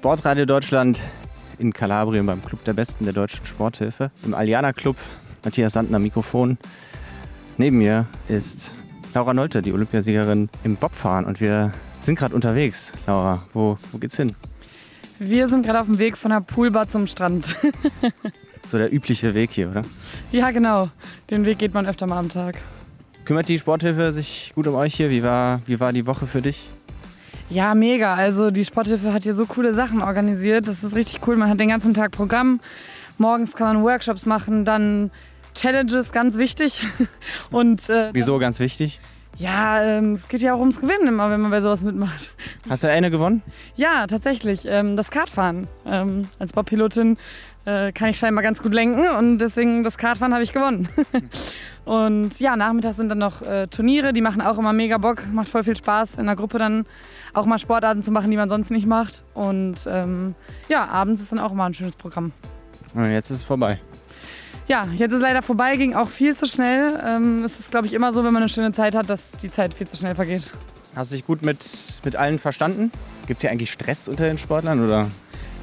Sportradio Deutschland in Kalabrien beim Club der Besten der deutschen Sporthilfe. Im Aliana Club. Matthias Sandner Mikrofon. Neben mir ist Laura Nolte, die Olympiasiegerin im Bobfahren. Und wir sind gerade unterwegs. Laura, wo, wo geht's hin? Wir sind gerade auf dem Weg von der Poolbar zum Strand. so der übliche Weg hier, oder? Ja, genau. Den Weg geht man öfter mal am Tag. Kümmert die Sporthilfe sich gut um euch hier? Wie war, wie war die Woche für dich? Ja, mega. Also die Sporthilfe hat hier so coole Sachen organisiert. Das ist richtig cool. Man hat den ganzen Tag Programm. Morgens kann man Workshops machen, dann Challenges, ganz wichtig. Und, äh, Wieso ganz wichtig? Ja, ähm, es geht ja auch ums Gewinnen immer, wenn man bei sowas mitmacht. Hast du eine gewonnen? Ja, tatsächlich. Ähm, das Kartfahren. Ähm, als Bobpilotin äh, kann ich scheinbar ganz gut lenken und deswegen das Kartfahren habe ich gewonnen. und ja, nachmittags sind dann noch äh, Turniere, die machen auch immer mega Bock, macht voll viel Spaß in der Gruppe dann auch mal Sportarten zu machen, die man sonst nicht macht. Und ähm, ja, abends ist dann auch immer ein schönes Programm. Und jetzt ist es vorbei. Ja, jetzt ist leider vorbei, ging auch viel zu schnell. Ähm, es ist, glaube ich, immer so, wenn man eine schöne Zeit hat, dass die Zeit viel zu schnell vergeht. Hast du dich gut mit, mit allen verstanden? Gibt es hier eigentlich Stress unter den Sportlern? Oder?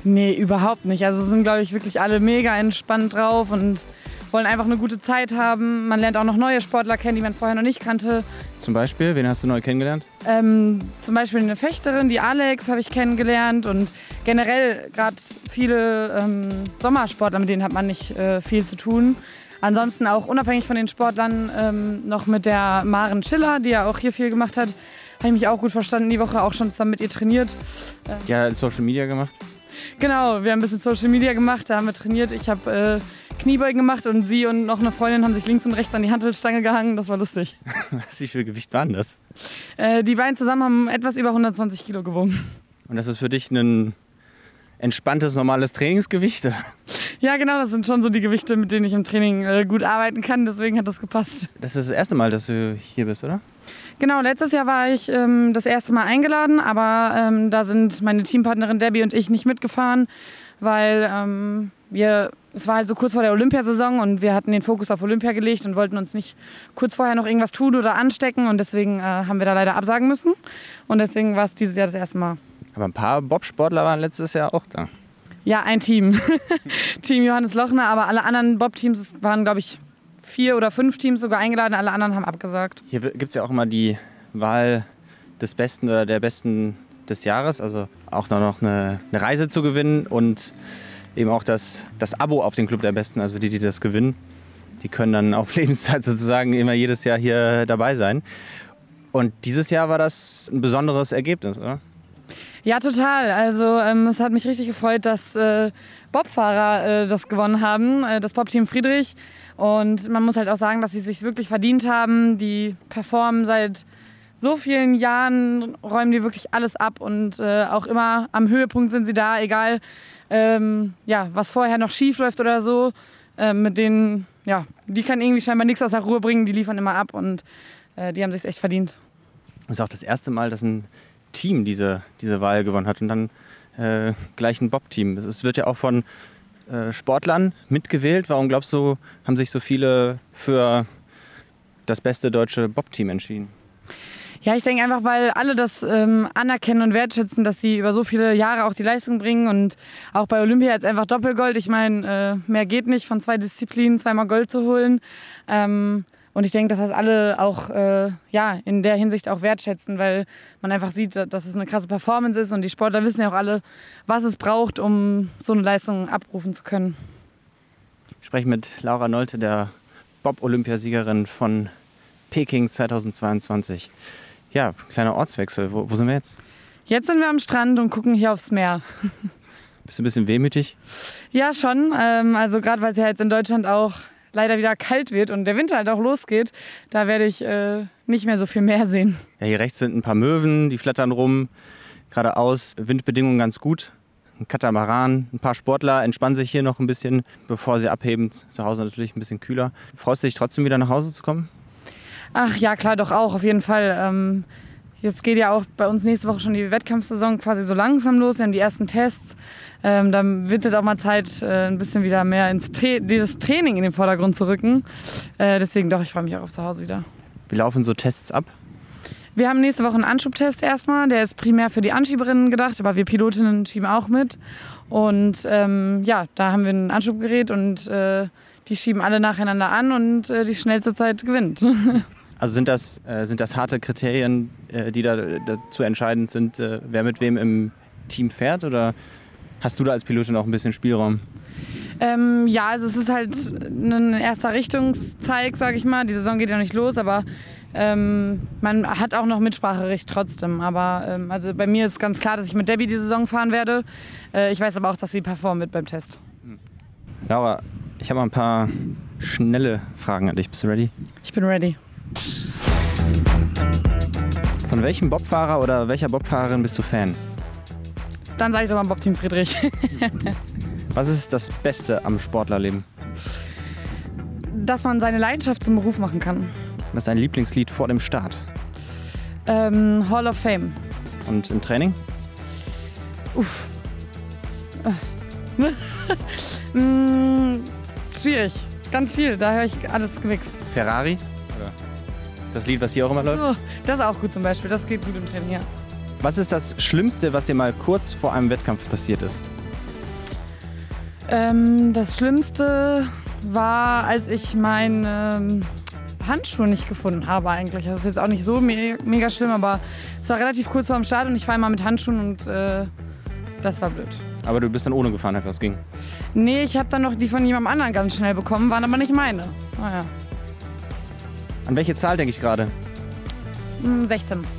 Nee, überhaupt nicht. Also sind, glaube ich, wirklich alle mega entspannt drauf und wollen einfach eine gute Zeit haben. Man lernt auch noch neue Sportler kennen, die man vorher noch nicht kannte. Zum Beispiel, wen hast du neu kennengelernt? Ähm, zum Beispiel eine Fechterin, die Alex, habe ich kennengelernt und generell gerade viele ähm, Sommersportler, mit denen hat man nicht äh, viel zu tun. Ansonsten auch unabhängig von den Sportlern ähm, noch mit der Maren Schiller, die ja auch hier viel gemacht hat, habe ich mich auch gut verstanden. Die Woche auch schon zusammen mit ihr trainiert. Ja, Social Media gemacht? Genau, wir haben ein bisschen Social Media gemacht, da haben wir trainiert. Ich habe äh, Kniebeugen gemacht und sie und noch eine Freundin haben sich links und rechts an die Hantelstange gehangen. Das war lustig. Wie viel Gewicht waren das? Äh, die beiden zusammen haben etwas über 120 Kilo gewogen. Und das ist für dich ein entspanntes, normales Trainingsgewicht? Ja, genau, das sind schon so die Gewichte, mit denen ich im Training äh, gut arbeiten kann. Deswegen hat das gepasst. Das ist das erste Mal, dass du hier bist, oder? Genau, letztes Jahr war ich ähm, das erste Mal eingeladen, aber ähm, da sind meine Teampartnerin Debbie und ich nicht mitgefahren, weil ähm, wir, es war halt so kurz vor der Olympiasaison und wir hatten den Fokus auf Olympia gelegt und wollten uns nicht kurz vorher noch irgendwas tun oder anstecken und deswegen äh, haben wir da leider absagen müssen und deswegen war es dieses Jahr das erste Mal. Aber ein paar Bobsportler waren letztes Jahr auch da. Ja, ein Team. Team Johannes Lochner, aber alle anderen Bob-Teams waren, glaube ich, vier oder fünf Teams sogar eingeladen, alle anderen haben abgesagt. Hier gibt es ja auch immer die Wahl des Besten oder der Besten des Jahres, also auch noch eine, eine Reise zu gewinnen und eben auch das, das Abo auf den Club der Besten, also die, die das gewinnen, die können dann auf Lebenszeit sozusagen immer jedes Jahr hier dabei sein. Und dieses Jahr war das ein besonderes Ergebnis, oder? Ja, total. Also ähm, es hat mich richtig gefreut, dass äh, Bobfahrer äh, das gewonnen haben, äh, das Bob-Team Friedrich. Und man muss halt auch sagen, dass sie es sich wirklich verdient haben. Die performen seit so vielen Jahren, räumen die wirklich alles ab und äh, auch immer am Höhepunkt sind sie da, egal ähm, ja, was vorher noch schief läuft oder so. Äh, mit denen, ja, die kann irgendwie scheinbar nichts aus der Ruhe bringen, die liefern immer ab und äh, die haben sich echt verdient. Das ist auch das erste Mal, dass ein Team diese, diese Wahl gewonnen hat und dann äh, gleich ein Bob-Team. Es wird ja auch von äh, Sportlern mitgewählt. Warum glaubst du, haben sich so viele für das beste deutsche Bob-Team entschieden? Ja, ich denke einfach, weil alle das ähm, anerkennen und wertschätzen, dass sie über so viele Jahre auch die Leistung bringen und auch bei Olympia jetzt einfach Doppelgold. Ich meine, äh, mehr geht nicht, von zwei Disziplinen zweimal Gold zu holen. Ähm, und ich denke, dass das alle auch äh, ja, in der Hinsicht auch wertschätzen, weil man einfach sieht, dass es eine krasse Performance ist und die Sportler wissen ja auch alle, was es braucht, um so eine Leistung abrufen zu können. Ich spreche mit Laura Nolte, der Bob-Olympiasiegerin von Peking 2022. Ja, kleiner Ortswechsel. Wo, wo sind wir jetzt? Jetzt sind wir am Strand und gucken hier aufs Meer. Bist du ein bisschen wehmütig? Ja, schon. Ähm, also gerade weil es ja jetzt in Deutschland auch leider wieder kalt wird und der Winter halt auch losgeht, da werde ich äh, nicht mehr so viel mehr sehen. Ja, hier rechts sind ein paar Möwen, die flattern rum. Geradeaus Windbedingungen ganz gut. Ein Katamaran, ein paar Sportler entspannen sich hier noch ein bisschen, bevor sie abheben. Zu Hause natürlich ein bisschen kühler. Freust du dich trotzdem wieder nach Hause zu kommen? Ach ja, klar, doch auch, auf jeden Fall. Ähm, jetzt geht ja auch bei uns nächste Woche schon die Wettkampfsaison quasi so langsam los. Wir haben die ersten Tests. Ähm, dann wird es jetzt auch mal Zeit, äh, ein bisschen wieder mehr ins Tra dieses Training in den Vordergrund zu rücken. Äh, deswegen doch, ich freue mich auch auf zu Hause wieder. Wie laufen so Tests ab? Wir haben nächste Woche einen Anschubtest erstmal. Der ist primär für die Anschieberinnen gedacht, aber wir Pilotinnen schieben auch mit. Und ähm, ja, da haben wir ein Anschubgerät und äh, die schieben alle nacheinander an und äh, die schnellste Zeit gewinnt. Also sind das, äh, sind das harte Kriterien, äh, die da dazu entscheidend sind, äh, wer mit wem im Team fährt? Oder hast du da als Pilotin auch ein bisschen Spielraum? Ähm, ja, also es ist halt ein erster Richtungszeig, sag ich mal. Die Saison geht ja nicht los, aber ähm, man hat auch noch Mitspracherecht trotzdem. Aber ähm, also bei mir ist ganz klar, dass ich mit Debbie die Saison fahren werde. Äh, ich weiß aber auch, dass sie performt mit beim Test. Laura, ich habe mal ein paar schnelle Fragen an dich. Bist du ready? Ich bin ready. Von welchem Bobfahrer oder welcher Bobfahrerin bist du Fan? Dann sage ich doch mal Bob Team Friedrich. Was ist das Beste am Sportlerleben? Dass man seine Leidenschaft zum Beruf machen kann. Was ist dein Lieblingslied vor dem Start? Ähm, Hall of Fame. Und im Training? Uff. mm, schwierig. Ganz viel. Da höre ich alles gewichst. Ferrari? Oder das Lied, was hier auch immer läuft? Oh, das ist auch gut zum Beispiel. Das geht gut im Training, ja. Was ist das Schlimmste, was dir mal kurz vor einem Wettkampf passiert ist? Ähm, das Schlimmste war, als ich meinen ähm, Handschuh nicht gefunden habe eigentlich. Das ist jetzt auch nicht so me mega schlimm, aber es war relativ kurz vor dem Start und ich fahre mal mit Handschuhen und äh, das war blöd. Aber du bist dann ohne gefahren, etwas ging. Nee, ich habe dann noch die von jemandem anderen ganz schnell bekommen, waren aber nicht meine. Naja. An welche Zahl denke ich gerade? Hm, 16.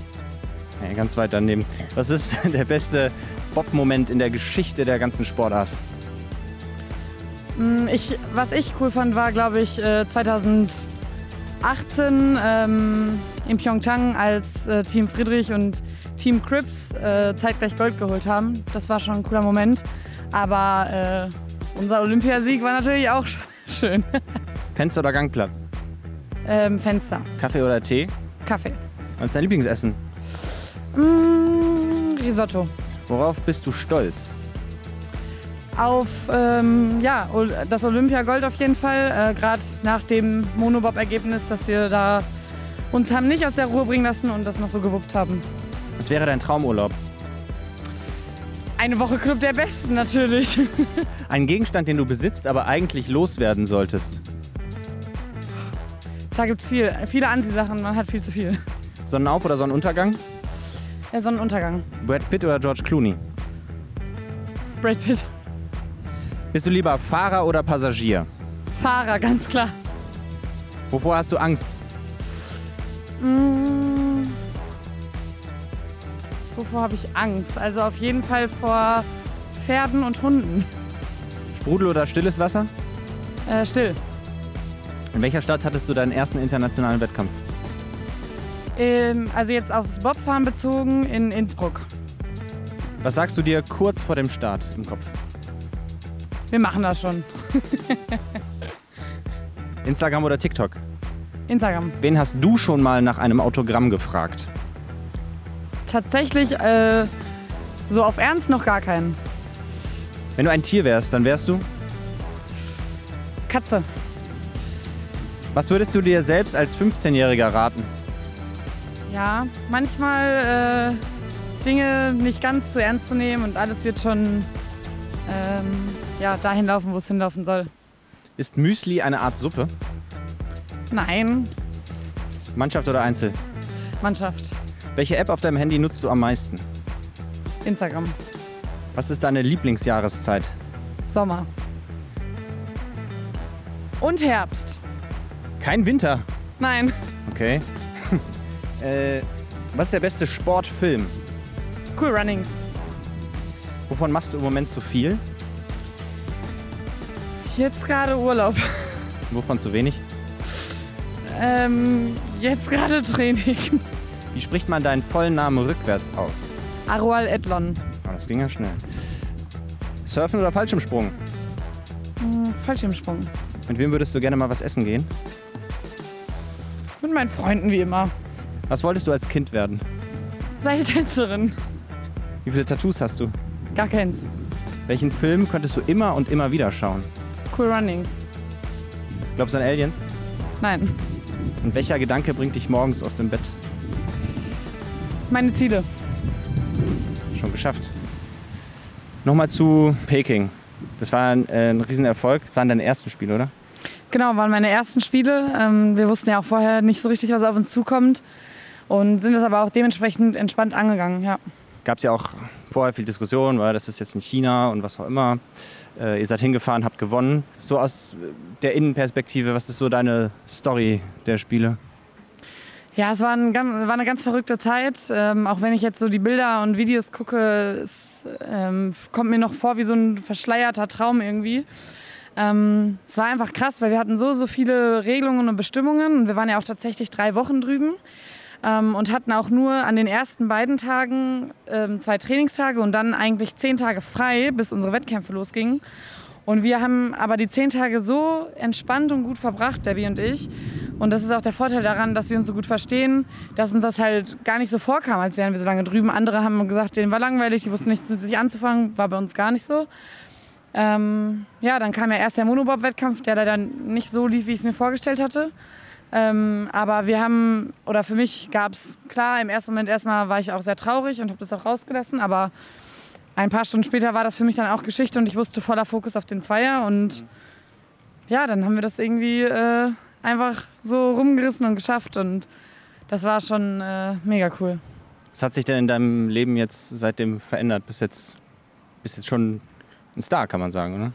Ja, ganz weit daneben. Was ist der beste Bob-Moment in der Geschichte der ganzen Sportart? Hm, Ich, was ich cool fand, war, glaube ich, äh, 2018 ähm, in Pyeongchang, als äh, Team Friedrich und Team Crips äh, zeitgleich Gold geholt haben. Das war schon ein cooler Moment. Aber äh, unser Olympiasieg war natürlich auch sch- schön. Fenster oder Gangplatz? ähm, Fenster, Kaffee oder Tee? Kaffee. Was ist dein Lieblingsessen? Mm, Risotto. Worauf bist du stolz? Auf ähm, ja, das Olympiagold auf jeden Fall. Äh, Gerade nach dem Monobob-Ergebnis, dass wir da uns haben nicht aus der Ruhe bringen lassen und das noch so gewuppt haben. Was wäre dein Traumurlaub? Eine Woche Club der Besten natürlich. Ein Gegenstand, den du besitzt, aber eigentlich loswerden solltest. da gibt es viel, viele Anziehsachen, man hat viel zu viel. Sonnenauf- oder Sonnenuntergang? Äh, Sonnenuntergang. Brad Pitt oder George Clooney? Brad Pitt. Bist du lieber Fahrer oder Passagier? Fahrer, ganz klar. Wovor hast du Angst? Mm. Wovor habe ich Angst? Also auf jeden Fall vor Pferden und Hunden. Sprudel oder stilles Wasser? Äh, still. In welcher Stadt hattest du deinen ersten internationalen Wettkampf? Ähm, also jetzt aufs Bobfahren bezogen in Innsbruck. Was sagst du dir kurz vor dem Start im Kopf? Wir machen das schon. Instagram oder TikTok? Instagram. Wen hast du schon mal nach einem Autogramm gefragt? Tatsächlich äh, so auf Ernst noch gar keinen. Wenn du ein Tier wärst, dann wärst du? Katze. Was würdest du dir selbst als 15-Jähriger raten? Ja, manchmal äh, Dinge nicht ganz zu ernst zu nehmen und alles wird schon ähm, ja, dahin laufen, wo es hinlaufen soll. Ist Müsli eine Art Suppe? Nein, Mannschaft oder Einzel? Mannschaft. Welche App auf deinem Handy nutzt du am meisten? Instagram. Was ist deine Lieblingsjahreszeit? Sommer. Und Herbst. Kein Winter. Nein. Okay. Äh, was ist der beste Sportfilm? Cool Runnings. Wovon machst du im Moment zu viel? Jetzt gerade Urlaub. Wovon zu wenig? Ähm, jetzt gerade Training. Wie spricht man deinen vollen Namen rückwärts aus? Arual Edlon. Oh, das ging ja schnell. Surfen oder Fallschirmsprung? Hm, Fallschirmsprung. Mit wem würdest du gerne mal was essen gehen? Mit meinen Freunden wie immer. Was wolltest du als Kind werden? Seiltänzerin. Wie viele Tattoos hast du? Gar keins. Welchen Film könntest du immer und immer wieder schauen? Cool Runnings. Glaubst du an Aliens? Nein. Und welcher Gedanke bringt dich morgens aus dem Bett? meine Ziele. Schon geschafft. Nochmal zu Peking. Das war ein, äh, ein Riesenerfolg. Das waren deine ersten Spiele, oder? Genau, waren meine ersten Spiele. Ähm, wir wussten ja auch vorher nicht so richtig, was auf uns zukommt. Und sind das aber auch dementsprechend entspannt angegangen, ja. Gab es ja auch vorher viel Diskussion, weil das ist jetzt in China und was auch immer. Äh, ihr seid hingefahren, habt gewonnen. So aus der Innenperspektive, was ist so deine Story der Spiele? Ja, es war, ein, war eine ganz verrückte Zeit. Ähm, auch wenn ich jetzt so die Bilder und Videos gucke, es ähm, kommt mir noch vor wie so ein verschleierter Traum irgendwie. Ähm, es war einfach krass, weil wir hatten so, so viele Regelungen und Bestimmungen. Und wir waren ja auch tatsächlich drei Wochen drüben ähm, und hatten auch nur an den ersten beiden Tagen ähm, zwei Trainingstage und dann eigentlich zehn Tage frei, bis unsere Wettkämpfe losgingen. Und wir haben aber die zehn Tage so entspannt und gut verbracht, Debbie und ich. Und das ist auch der Vorteil daran, dass wir uns so gut verstehen, dass uns das halt gar nicht so vorkam, als wären wir so lange drüben. Andere haben gesagt, denen war langweilig, die wussten nichts mit sich anzufangen, war bei uns gar nicht so. Ähm, ja, dann kam ja erst der Monobob-Wettkampf, der leider nicht so lief, wie ich es mir vorgestellt hatte. Ähm, aber wir haben, oder für mich gab es, klar, im ersten Moment erstmal war ich auch sehr traurig und habe das auch rausgelassen, aber ein paar Stunden später war das für mich dann auch Geschichte und ich wusste voller Fokus auf den Zweier und ja, dann haben wir das irgendwie äh, einfach so rumgerissen und geschafft und das war schon äh, mega cool. Was hat sich denn in deinem Leben jetzt seitdem verändert? Bis jetzt, bis jetzt schon ein Star, kann man sagen, oder?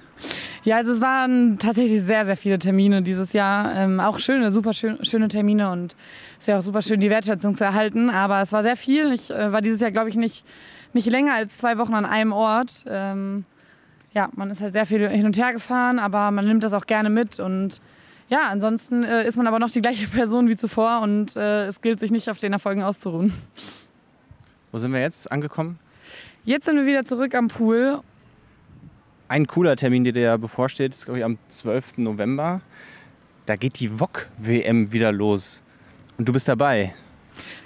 Ja, also es waren tatsächlich sehr, sehr viele Termine dieses Jahr. Ähm, auch schöne, super schön, schöne Termine und es ist ja auch super schön, die Wertschätzung zu erhalten. Aber es war sehr viel. Ich äh, war dieses Jahr, glaube ich, nicht, nicht länger als zwei Wochen an einem Ort. Ähm, ja, man ist halt sehr viel hin und her gefahren, aber man nimmt das auch gerne mit und ja, ansonsten äh, ist man aber noch die gleiche Person wie zuvor und äh, es gilt sich nicht auf den Erfolgen auszuruhen. Wo sind wir jetzt angekommen? Jetzt sind wir wieder zurück am Pool ein cooler Termin, der dir bevorsteht, ist, glaube ich, am 12. November. Da geht die VOG-WM wieder los. Und du bist dabei.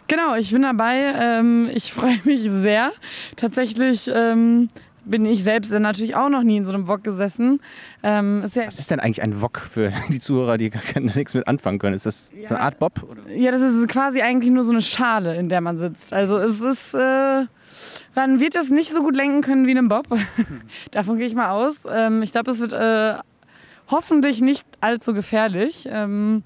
Genau, ich bin dabei. Ähm, ich freue mich sehr. Tatsächlich ähm, bin ich selbst natürlich auch noch nie in so einem Wok gesessen. Ähm, ist ja Was ist denn eigentlich ein Wok für die Zuhörer, die gar nichts mit anfangen können? Ist das ja, so eine Art Bob? Oder? Ja, das ist quasi eigentlich nur so eine Schale, in der man sitzt. Also es ist äh, man wird es nicht so gut lenken können wie einem Bob. Davon gehe ich mal aus. Ähm, ich glaube, es wird äh, hoffentlich nicht allzu gefährlich, ähm,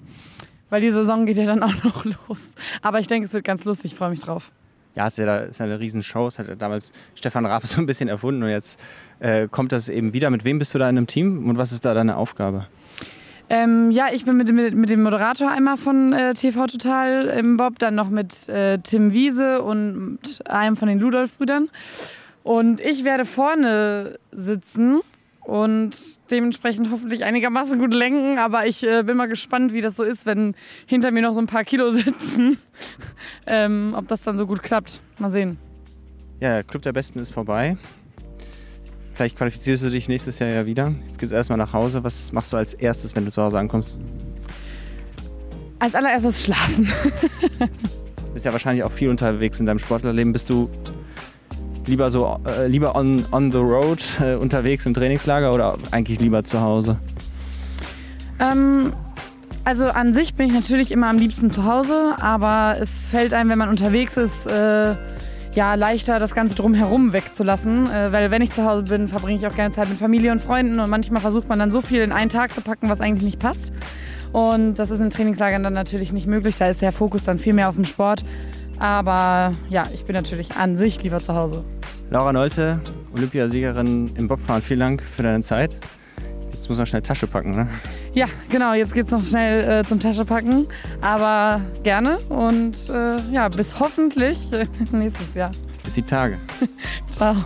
weil die Saison geht ja dann auch noch los. Aber ich denke, es wird ganz lustig. Ich freue mich drauf. Ja, ist ja, ist ja eine Riesenshow. Es hat ja damals Stefan Raab so ein bisschen erfunden und jetzt äh, kommt das eben wieder. Mit wem bist du da in einem Team und was ist da deine Aufgabe? Ähm, ja, ich bin mit, mit, mit, dem Moderator einmal von äh, TV Total im Bob, dann noch mit äh, Tim Wiese und einem von den Ludolf-Brüdern. Und ich werde vorne sitzen und dementsprechend hoffentlich einigermaßen gut lenken. Aber ich äh, bin mal gespannt, wie das so ist, wenn hinter mir noch so ein paar Kilo sitzen. ähm, ob das dann so gut klappt. Mal sehen. Ja, Club der Besten ist vorbei. Vielleicht qualifizierst du dich nächstes Jahr ja wieder. Jetzt geht es erstmal nach Hause. Was machst du als erstes, wenn du zu Hause ankommst? Als allererstes schlafen. du bist ja wahrscheinlich auch viel unterwegs in deinem Sportlerleben. Bist du lieber so äh, lieber on, on the road äh, unterwegs im Trainingslager oder eigentlich lieber zu Hause? Ähm, also an sich bin ich natürlich immer am liebsten zu Hause, aber es fällt einem, wenn man unterwegs ist, äh, ja, leichter, das Ganze drumherum wegzulassen. Äh, weil wenn ich zu Hause bin, verbringe ich auch gerne Zeit mit Familie und Freunden und manchmal versucht man dann so viel in einen Tag zu packen, was eigentlich nicht passt. Und das ist in Trainingslagern dann natürlich nicht möglich. Da ist der Fokus dann viel mehr auf dem Sport. Aber ja, ich bin natürlich an sich lieber zu Hause. Laura Nolte, Olympiasiegerin im Bobfahren, vielen Dank für deine Zeit. Jetzt muss man schnell Tasche packen, ne? Ja, genau. Jetzt geht's noch schnell äh, zum Tasche packen. Aber gerne und äh, ja, bis hoffentlich nächstes Jahr. Bis die Tage. Ciao.